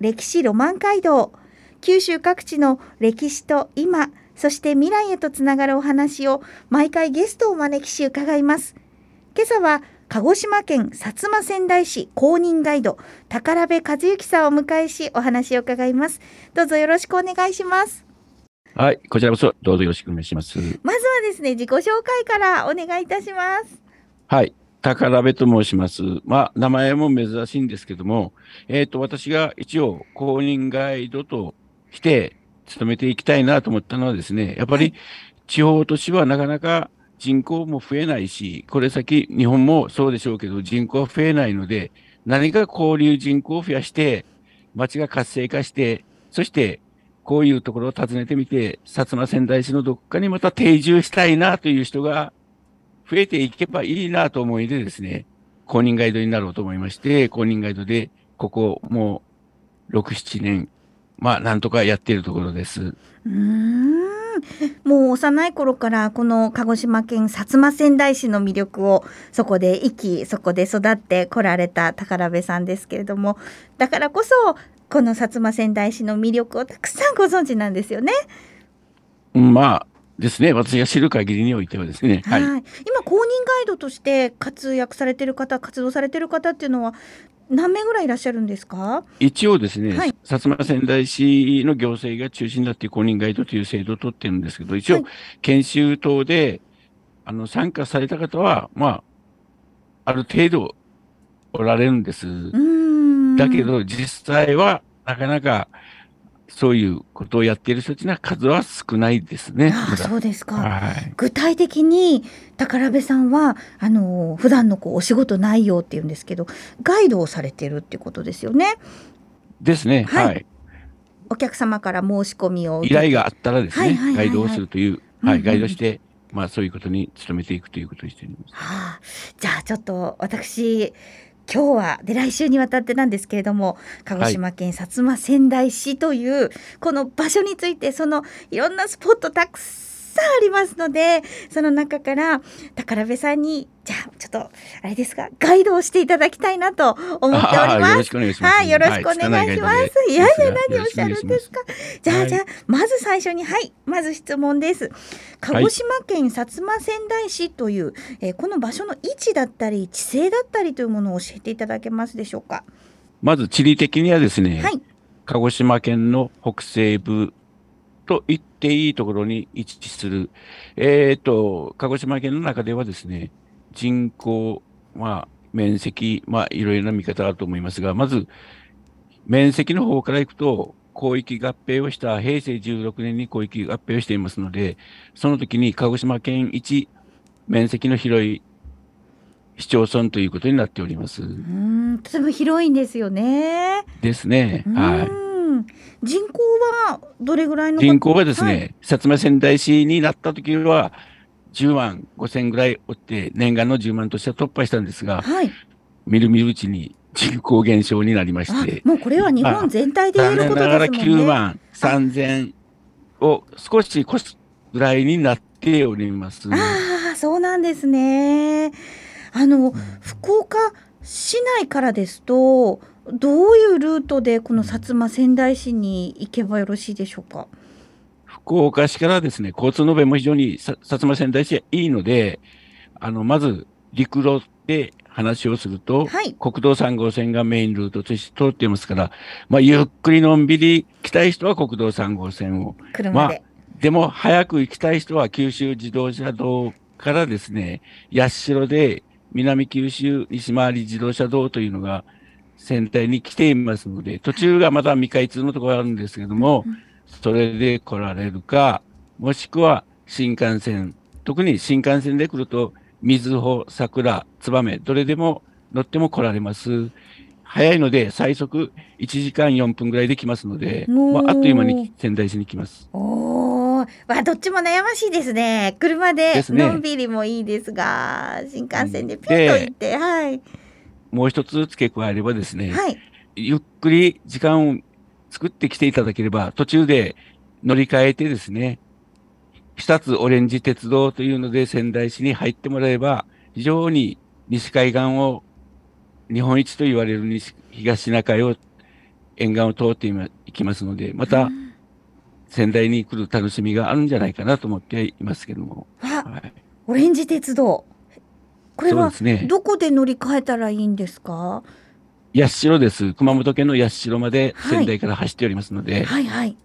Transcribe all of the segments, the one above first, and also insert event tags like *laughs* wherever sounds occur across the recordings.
歴史ロマン街道。九州各地の歴史と今そして未来へとつながるお話を毎回ゲストをお招きし伺います。今朝は鹿児島県薩摩仙台市公認ガイド宝部和幸さんをお迎えしお話を伺います。どうぞよろしくお願いします。はい、こちらこそどうぞよろしくお願いします。まずはですね自己紹介からお願いいたします。はい、宝部と申します。まあ、名前も珍しいんですけども、えっ、と、私が一応公認ガイドとして勤めていきたいなと思ったのはですね、やっぱり地方都市はなかなか人口も増えないし、これ先日本もそうでしょうけど人口は増えないので、何か交流人口を増やして、町が活性化して、そしてこういうところを訪ねてみて、薩摩仙台市のどこかにまた定住したいなという人が増えていけばいいなと思いでですね、公認ガイドになろうと思いまして、公認ガイドで、ここもう6、7年、まあ、なんとかやっているところです。うーんもう幼い頃からこの鹿児島県薩摩仙台市の魅力をそこで生きそこで育ってこられた宝部さんですけれどもだからこそこの薩摩仙台市の魅力をたくさんご存知なんですよね。まあ、ですね、私が知る限りにおいてはですね、はい。今公認ガイドとして活躍されてる方活動されてる方っていうのは何名ぐらいいらっしゃるんですか？一応ですね、はい。薩摩仙台市の行政が中心だっていう公認ガイドという制度を取ってるんですけど、一応はい、研修等で、あの、参加された方は、まあ、ある程度おられるんです。うーん。だけど、実際は、なかなか、そういうことをやっている人たちの数は少ないですね。ああそうですか。はい。具体的に宝部さんはあの普段のこうお仕事内容っていうんですけどガイドをされてるってことですよねですね。はいはい。お客様から申し込みを受依け頼があったらですね、ガイドをするという、うんうんはい、ガイドして、まあそういうことに努めていくということにしております。はあ、じゃあちょっと私今日はで来週にわたってなんですけれども鹿児島県薩摩川内市というこの場所についてそのいろんなスポットたくさんありますのでその中から宝部さんにじゃあちょっとあれですかガイドをしていただきたいなと思っておりああよろます。しくお願いします。はい、よろしくお願いします。い、やいや、何をおっしゃるんですか？か。じゃあ、はいじゃあ、まず最初に、はい、まず質問です。鹿児島県薩摩仙台市という、えーこの場所の位置だったり、地勢だったりというものを教えていただけますでしょうか？まず地理的にはですね、はい、鹿児島県の北西部と言っていいところに位置する、えっ、と、鹿児島県の中ではですね、人口、まあ、面積、まあ、いろいろな見方があると思いますが、まず、面積の方からいくと、広域合併をした平成16年に広域合併をしていますので、その時に鹿児島県一面積の広い市町村ということになっております。うーん、とても広いんですよね。ですね。うはい。人口はどれぐらいの方？人口はですね、はい薩摩仙台市になった時は、10万5千ぐらいおって、念願の10万としては突破したんですが、はい、みるみるうちに人口減少になりまあして、、もうこれは日本全体で言えることですもんね。9万3千を少し越すぐらいになっております。ああ、そうなんですね。あの、福岡市内からですと、どういうルートでこの薩摩仙台市に行けばよろしいでしょうか？福岡市からですね、交通の便も非常にさ薩摩仙台市はいいので、あの、まず陸路で話をすると、はい国道3号線がメインルートとして通っていますから、まあ、ゆっくりのんびり来たい人は国道3号線を、車で。でも早く行きたい人は九州自動車道からですね、八代で南九州西回り自動車道というのが仙台に来ていますので、途中がまだ未開通のところがあるんですけども、うんそれで来られるか、もしくは新幹線、特に新幹線で来ると、水穂、桜、燕、どれでも乗っても来られます。早いので、最速1時間4分ぐらいで来ますので、まあ、あっという間に仙台市に来ます。おー、まあ、どっちも悩ましいですね。車でのんびりもいいですが、すね、新幹線でピュッと行って、はい。もう一つ付け加えればですね、はい、ゆっくり時間を作ってきていただければ、途中で乗り換えてですね、久津オレンジ鉄道というので仙台市に入ってもらえば、非常に西海岸を、日本一と言われる西東シナ海を、沿岸を通っていきますので、また、仙台に来る楽しみがあるんじゃないかなと思っていますけども。はい、オレンジ鉄道。これは、どこで乗り換えたらいいんですか？八代です。熊本県の八代まで仙台から走っておりますので。はい、はい、はい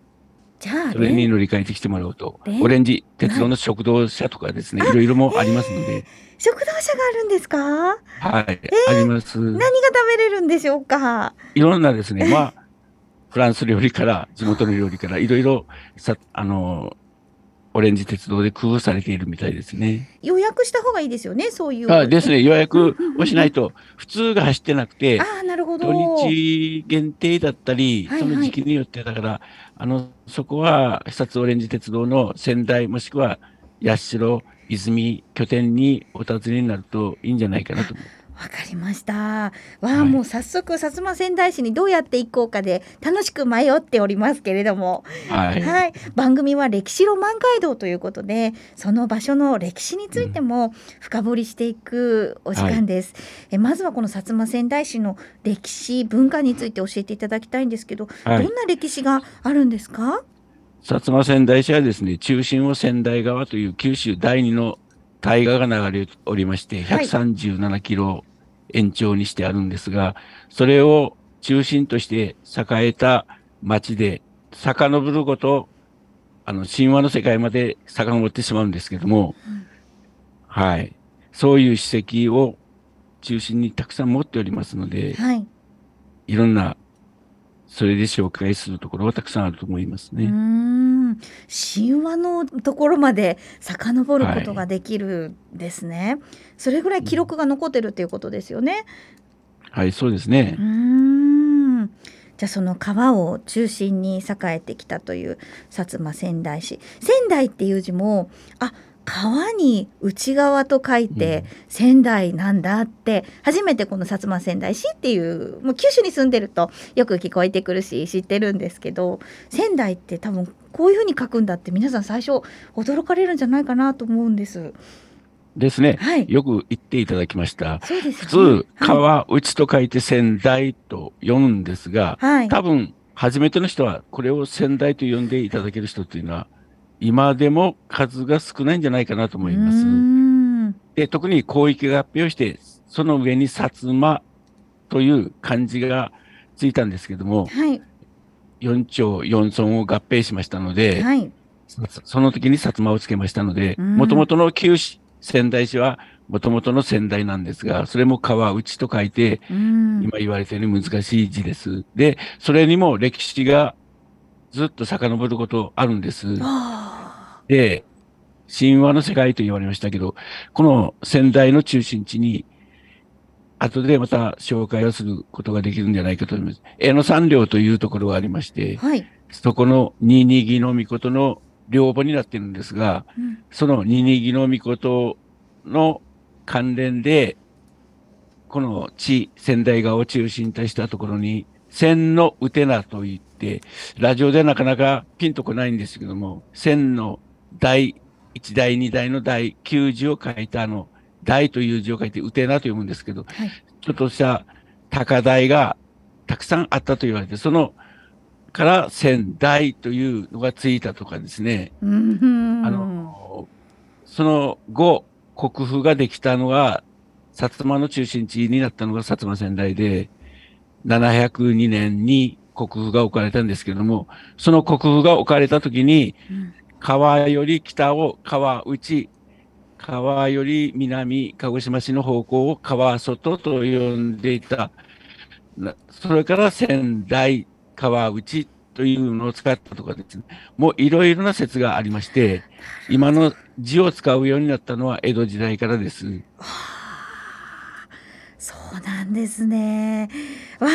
じゃあ、それに乗り換えてきてもらおうと。オレンジ、鉄道の食堂車とかですね、いろいろもありますので。食堂車があるんですか？はい、えー、あります。何が食べれるんでしょうか？いろんなですね、*laughs* まあ、フランス料理から、地元の料理から、いろいろ、さ、あの、オレンジ鉄道で工夫されているみたいですね。予約した方がいいですよね、そういう。あですね、予約をしないと、普通が走ってなくて、*laughs* あなるほど土日限定だったり、その時期によってだから、あの、そこは、久津オレンジ鉄道の仙台もしくは八代、泉拠点にお尋ねになるといいんじゃないかなと思。わかりました。わあ、はい、もう早速薩摩仙台市にどうやって行こうかで楽しく迷っておりますけれども、はい、はい、番組は歴史ロマン街道ということで、その場所の歴史についても深掘りしていくお時間です。はい、えまずはこの薩摩仙台市の歴史文化について教えていただきたいんですけど、どんな歴史があるんですか？薩摩仙台市はですね、中心を仙台川という九州第二の大河が流れておりまして、137キロ延長にしてあるんですが、それを中心として栄えた町で、遡るごと、あの、神話の世界まで遡ってしまうんですけども、うん、はい。そういう史跡を中心にたくさん持っておりますので、はい。いろんなそれで紹介するところはたくさんあると思いますね。神話のところまで遡ることができるですね。はい、それぐらい記録が残ってるっていうことですよね。はい、そうですね。うんじゃあその川を中心に栄えてきたという薩摩仙台市仙台っていう字もあ川に内側と書いて仙台なんだって、初めてこの薩摩仙台市っていうもう九州に住んでるとよく聞こえてくるし知ってるんですけど仙台って多分こういうふうに書くんだって皆さん最初驚かれるんじゃないかなと思うんです。ですね、はい、よく言っていただきました。そうです、ね、普通、川内と書いて仙台と読むんですが、はい、多分初めての人はこれを仙台と呼んでいただける人っていうのは今でも数が少ないんじゃないかなと思います。で、特に広域が発表して、その上に薩摩という漢字がついたんですけども、はい、4町4村を合併しましたので、はい、その時に薩摩をつけましたので、もともとの旧市、仙台市はもともとの仙台なんですが、それも川内と書いて、今言われたように難しい字です。で、それにも歴史がずっと遡ることあるんです。で、神話の世界と言われましたけど、この仙台の中心地に、後でまた紹介をすることができるんじゃないかと思います。江野山陵というところがありまして、はい、そこのニニギの御事の両母になっているんですが、うん、そのニニギの御事の関連で、この地、仙台川を中心としたところに、千のうてなといって、ラジオでなかなかピンとこないんですけども、千の第一代、二代の第九字を書いたあの、大という字を書いて、うてなと読むんですけど、はい、ちょっとした高台がたくさんあったと言われて、そのから仙台というのがついたとかですね。あの、その後、国府ができたのが、薩摩の中心地になったのが薩摩仙台で、702年に国府が置かれたんですけども、その国府が置かれた時に、川より北を川内、川より南、鹿児島市の方向を川外と呼んでいた。それから仙台、川内というのを使ったとかですね。もういろいろな説がありまして、今の字を使うようになったのは江戸時代からです。はあそうなんですね。わ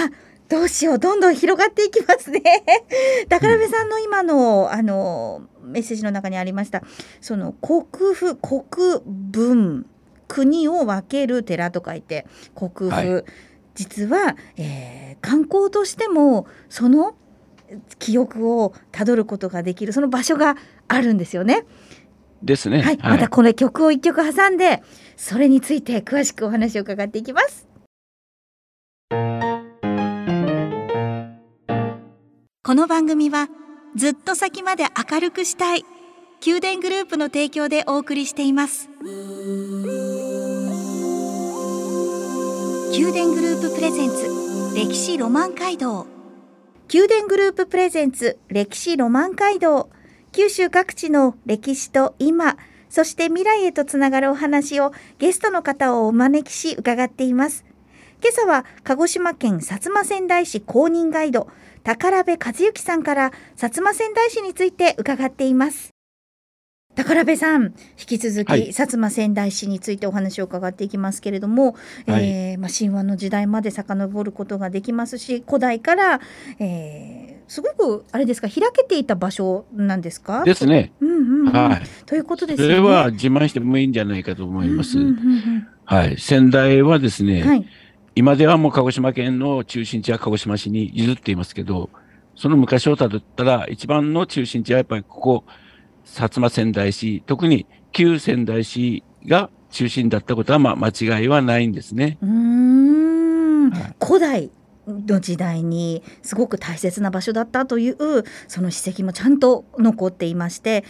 どうしようどんどん広がっていきますね。*laughs* 宝部さんの今のあのメッセージの中にありましたその国府国分国を分ける寺と書いて国府、はい、実は、えー、観光としてもその記憶をたどることができるその場所があるんですよね。ですね。はい、はい、またこの曲を一曲挟んでそれについて詳しくお話を伺っていきます。この番組はずっと先まで明るくしたい宮殿グループの提供でお送りしています。宮殿グループプレゼンツ歴史ロマン街道。宮殿グループプレゼンツ歴史ロマン街道。九州各地の歴史と今そして未来へとつながるお話をゲストの方をお招きし伺っています。今朝は鹿児島県薩摩川内市公認ガイド宝部和幸さんから薩摩川内市について伺っています。宝部さん引き続き、はい、薩摩川内市についてお話を伺っていきますけれども、はい、えー、まあ、神話の時代まで遡ることができますし古代から、えー、すごくあれですか開けていた場所なんですか？ですね。うんうんうん、はい、ということですね。それは自慢してもいいんじゃないかと思います。はい、仙台はですね、はい今ではもう鹿児島県の中心地は鹿児島市に譲っていますけど、その昔をたどったら、一番の中心地はやっぱりここ、薩摩仙台市、特に旧仙台市が中心だったことはまあ間違いはないんですね。うん、はい、古代の時代にすごく大切な場所だったというその史跡もちゃんと残っていまして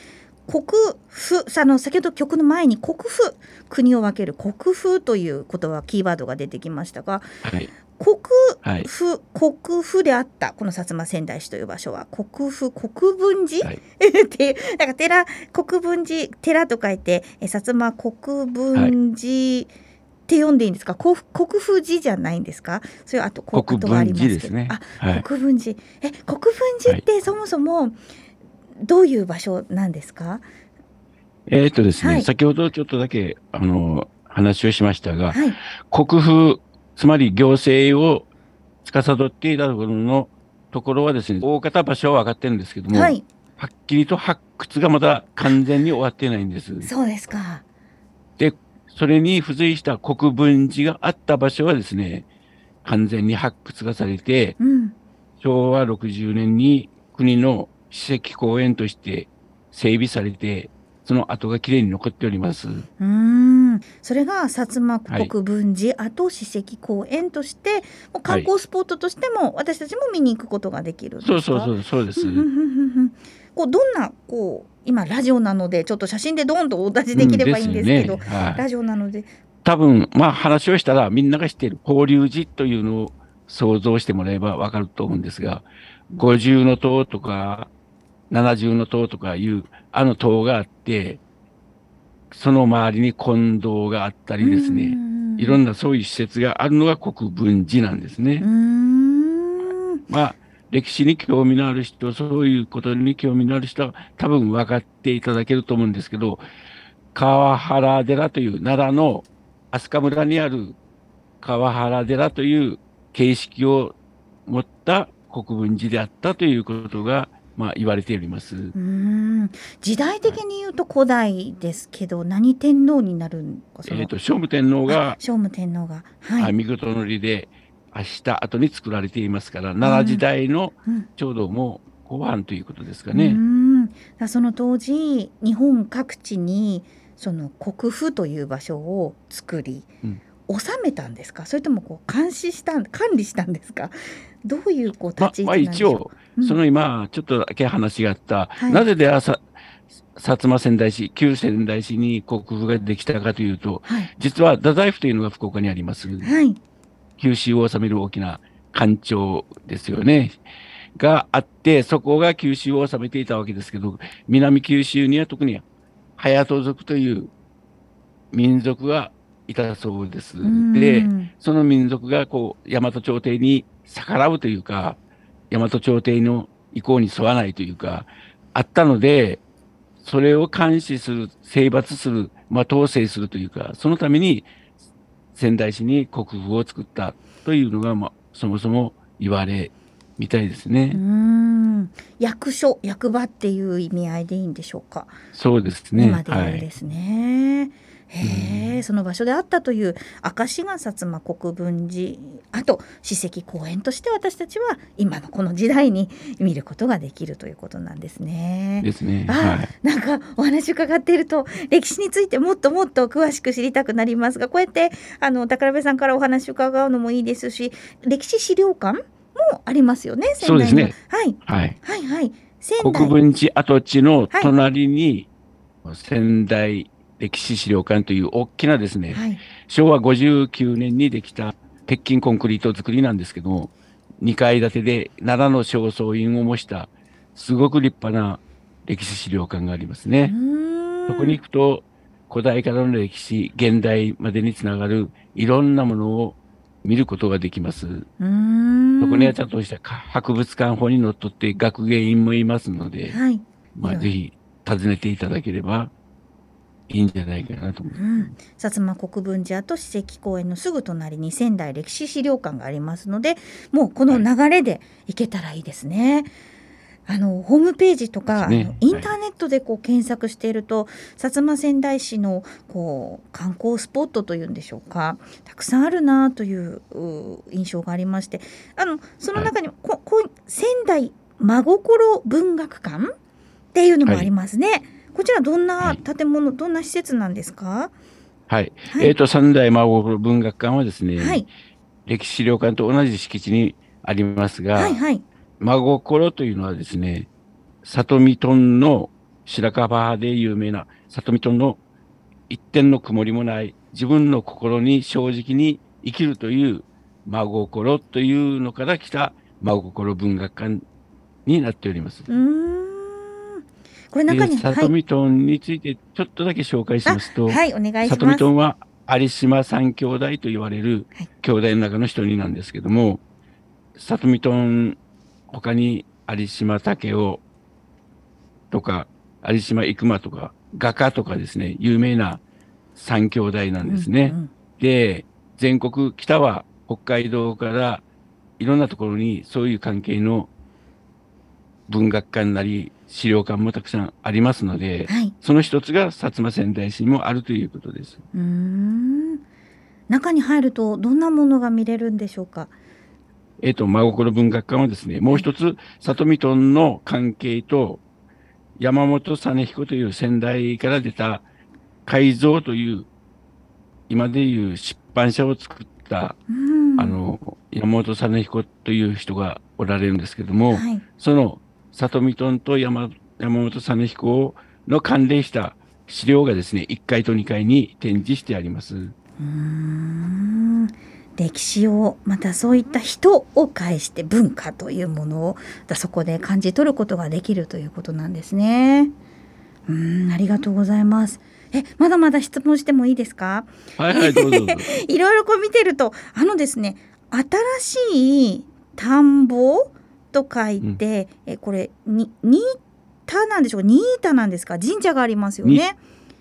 国府あの先ほど曲の前に国府国を分ける国府という言葉キーワードが出てきましたが、はい、国府、はい、国府であったこの薩摩川内市という場所は国府国分寺、はい、っていうなんか寺国分寺寺と書いて薩摩国分寺、って読んでいいんですか？国国府寺じゃないんですか？それあと国分寺ですね。あ、国分寺。え国分寺ってそもそも、どういう場所なんですか？えー、っとですね、はい、先ほどちょっとだけ、あの、話をしましたが、はい、国府、つまり行政を司っていたところのところはですね、大方場所は分かってるんですけども、はい、はっきりと発掘がまだ完全に終わっていないんです。そうですか。で、それに付随した国分寺があった場所はですね、完全に発掘がされて、うん、昭和60年に国の史跡公園として整備されて、その跡がきれいに残っております。うん、それが薩摩国分寺跡史跡公園として、はい、観光スポットとしても私たちも見に行くことができるそうそうそうそうです。*laughs* こうどんなこう今ラジオなのでちょっと写真でどんとお出しできればいいんですけど、うんね。はい、ラジオなので。多分まあ話をしたらみんなが知っている法隆寺というのを想像してもらえばわかると思うんですが五重塔とか七重の塔とかいうあの塔があって、その周りに近藤があったりですね、いろんなそういう施設があるのが国分寺なんですね。まあ、歴史に興味のある人、そういうことに興味のある人は多分分かっていただけると思うんですけど、川原寺という奈良の飛鳥村にある川原寺という形式を持った国分寺であったということがまあ、言われております。うん。時代的に言うと古代ですけど、何天皇になるんえーと、聖武天皇が聖武天皇が、はい、見事のりで明日後に作られていますから奈良時代のちょうどもう後半ということですかね。うん。その当時日本各地にその国府という場所を作り、うん収めたんですか？それともこう監視した管理したんですか？どういうこう立ち位置なんでしょう、ままあ、一応、その今ちょっとだけ話があった、はい、なぜで朝薩摩仙台市、旧仙台市に国府ができたかというと、はい、実は太宰府というのが福岡にあります。はい、九州を治める大きな官庁ですよね。があって、そこが九州を治めていたわけですけど、南九州には特に隼人族という民族がいたそうです。で、その民族がこう、大和朝廷に逆らうというか、大和朝廷の意向に沿わないというか、あったので、それを監視する、征伐する、まあ、統制するというか、そのために、薩仙台市に国府を作ったというのが、まあ、そもそも言われみたいですね。うん役所役場っていう意味合いでいいんでしょうか？そうですね。今で言うんですね。はいへえ、その場所であったという証が薩摩国分寺あと史跡公園として私たちは今のこの時代に見ることができるということなんですね。ですね。あ、はい、なんかお話伺っていると歴史についてもっともっと詳しく知りたくなりますがこうやってあの宝部さんからお話伺うのもいいですし歴史資料館もありますよね。そうですね。はい。はい。はいはい。国分寺跡地の隣に、仙台歴史資料館という大きなですね、はい、昭和59年にできた鉄筋コンクリート造りなんですけども、2階建てで奈良の正倉院を模したすごく立派な歴史資料館がありますね。そこに行くと古代からの歴史、現代までにつながるいろんなものを見ることができます。そこにはちゃんとした博物館法にのっとって学芸員もいますので、はい、まあ、ぜひ訪ねていただければいいんじゃないかなと思う、うん、薩摩国分寺と史跡公園のすぐ隣に仙台歴史資料館がありますのでもうこの流れで行けたらいいですね。はいあのホームページとか、ね、インターネットでこう検索していると、はい、薩摩川内市のこう観光スポットというんでしょうかたくさんあるなという印象がありましてあのその中に、はい、ここ仙台真心文学館っていうのもありますね。はいこちらどんな建物、はい、どんな施設なんですか？はい。はい、えっ、ー、と三代魔法文学館はですね、はい、歴史資料館と同じ敷地にありますが、はいはい、真心というのはですね、里見トンの白樺で有名な里見トンの一点の曇りもない自分の心に正直に生きるという真心というのから来た真心文学館になっております。うんこれ中に、里見トンについてちょっとだけ紹介しますと、はい、お願いします。里見トンは有島三兄弟と言われる兄弟の中の一人なんですけども、里見トン他に有島武雄とか、有島生馬とか、画家とかですね、有名な三兄弟なんですね。うんうん、で、全国、北は北海道からいろんなところにそういう関係の文学館なり資料館もたくさんありますので、はい、その一つが薩摩川内市にもあるということです。うん。中に入るとどんなものが見れるんでしょうか？えっ、ー、と、真心文学館はですね、もう一つ、里見トンの関係と、山本実彦という先代から出た改造という、今でいう出版社を作った、あの、山本実彦という人がおられるんですけども、はい、その里見トンと山山本実彦の関連した資料がですね、1階と2階に展示してあります。うん歴史をまたそういった人を介して文化というものをそこで感じ取ることができるということなんですね。うんありがとうございます。えまだまだ質問してもいいですか？はいはいどうぞ *laughs* いろいろこう見てるとあのですね新しい田んぼと書いて、うん、えこれに新田なんでしょうか？新田なんですか？神社がありますよね。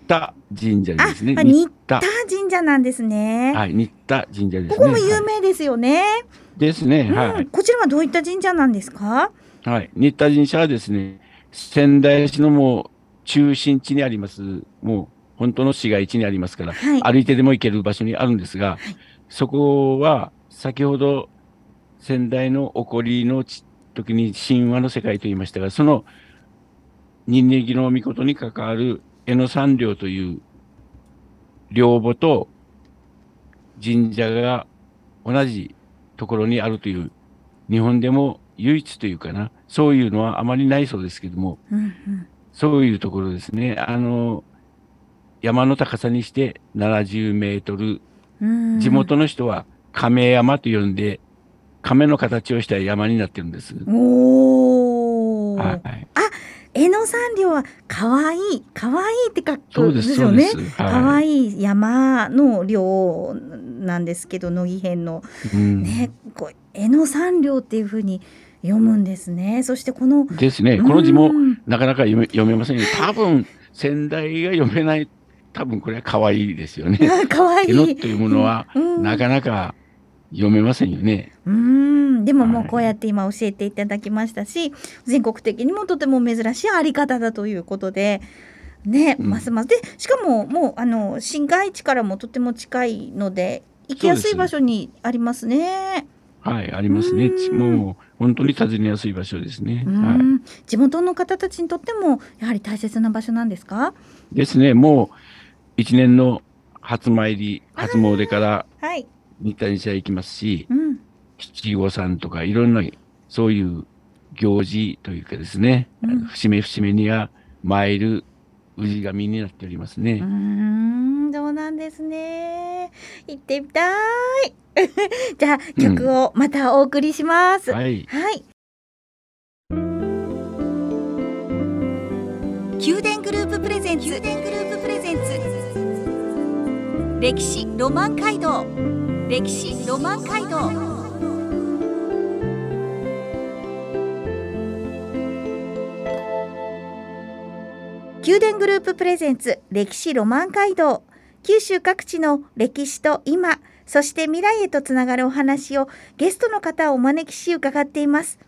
田神社ですね。新田神社なんですね。はい、新田神社です、ね、ここも有名ですよね。はい、ですね、はい、こちらはどういった神社なんですか？はい、新田神社はですね、仙台市のもう中心地にあります。もう本当の市街地にありますから、はい、歩いてでも行ける場所にあるんですが、はい、そこは先ほど仙台の起こりの時に神話の世界と言いましたが、その人間の御事に関わる江野山陵という陵墓と神社が同じところにあるという、日本でも唯一というかな、そういうのはあまりないそうですけども、うんうん、そういうところですね。あの、山の高さにして70メートル、地元の人は亀山と呼んで、亀の形をした山になってるんです。おはい、あ江ノ山陵は可愛い可愛いって書くんですよね。可愛、い、い山の陵なんですけど乃木編の、うん、ねこう江ノ山陵っていうふうに読むんですね。そしてこのですね。この字もなかなか読め読めません多分先代が読めない。多分これは可愛いですよね。可愛い。絵のというものは、うん。なかなか読めませんよね。うんでももうはいこうやって今教えていただきましたし、全国的にもとても珍しいあり方だということで。ね、うんますますでしかももうあの市街地からもとても近いので行きやすい場所にありますね。はい、ありますね。うんもう本当に訪ねやすい場所ですね。うんは地元の方たちにとってもやはり大切な場所なんですか？い。ですね。もう一年の初参り、初詣からはい。新谷社行きますし、うん。七五三とかいろんなそういう行事というかですね、うん節目節目には参る氏神になっておりますね。うーん、そうなんですね。行ってみたい。*laughs* じゃあ曲をまたお送りします。はい。はい。宮殿グループプレゼンツ。宮殿グループプレゼンツ。歴史ロマン街道。歴史ロマン街道。宮殿グループプレゼンツ歴史ロマン街道。九州各地の歴史と今そして未来へとつながるお話をゲストの方をお招きし伺っています。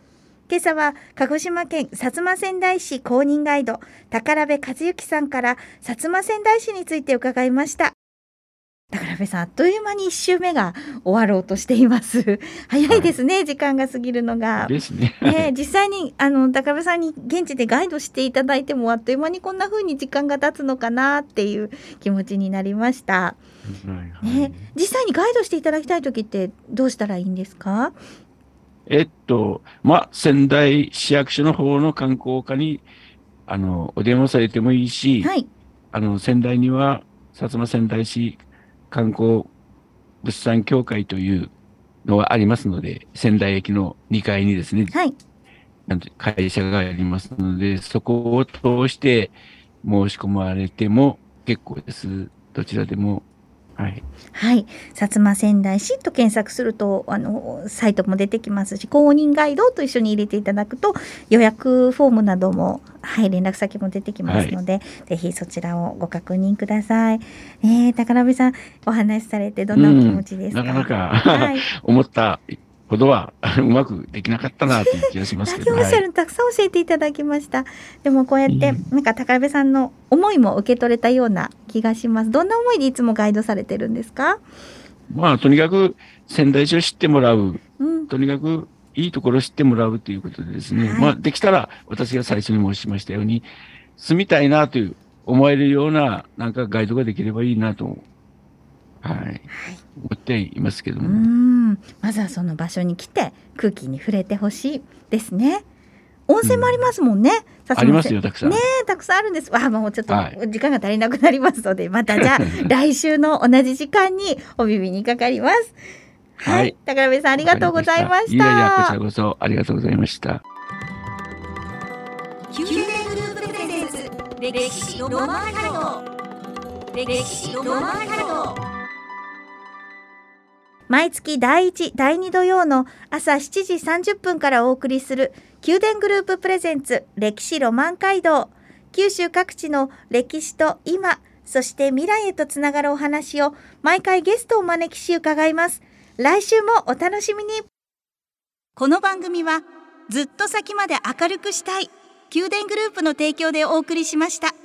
今朝は鹿児島県薩摩川内市公認ガイド宝部和幸さんから薩摩川内市について伺いました。宝部さんあっという間に一周目が終わろうとしています *laughs* 早いですね、時間が過ぎるのがですね。*laughs* ね、実際にあの高部さんに現地でガイドしていただいてもあっという間にこんな風に時間が経つのかなっていう気持ちになりました。はいはいね、実際にガイドしていただきたい時ってどうしたらいいんですか？えっと、まあ、仙台市役所の方の観光課に、あの、お電話されてもいいし、はい、あの、仙台には、薩摩仙台市観光物産協会というのがありますので、仙台駅の2階にですね、はい、会社がありますので、そこを通して申し込まれても結構です。どちらでも。はい。はい、薩摩仙台市と検索するとあのサイトも出てきますし、公認ガイドと一緒に入れていただくと予約フォームなどもはい連絡先も出てきますので、ぜひそちらをご確認ください。えー、宝部さんお話しされてどんなお気持ちですか？なかなか、はい。*laughs* 思ったほどは *laughs* うまくできなかったなという気がしますけど。先おっしゃるたくさん教えていただきました。でもこうやって、うんなんか宝部さんの思いも受け取れたような気がします。どんな思いでいつもガイドされてるんですか？まあ、とにかく仙台市を知ってもらう。うん、とにかくいいところを知ってもらうということでですね。はいまあ、できたら私が最初に申しましたように、住みたいなという思えるようななんかガイドができればいいなと、はい、はい。思っていますけどうも。ん、まずはその場所に来て空気に触れてほしいですね。温泉もありますもんね。薩摩ありますよ、たくさん。ねたくさんあるんです。あ、もうちょっとはい時間が足りなくなりますので、また *laughs* じゃあ来週の同じ時間にお耳にかかります。はい、はい宝部さんありがとうございました。いやいや、こちらこそありがとうございました。宮殿グループプレゼンツ歴史ロマン街道歴史ロマン街道毎月第1第2土曜の朝7時30分からお送りする宮殿グループプレゼンツ歴史ロマン街道。九州各地の歴史と今そして未来へとつながるお話を毎回ゲストをお招きし伺います。来週もお楽しみに。この番組はずっと先まで明るくしたい宮殿グループの提供でお送りしました。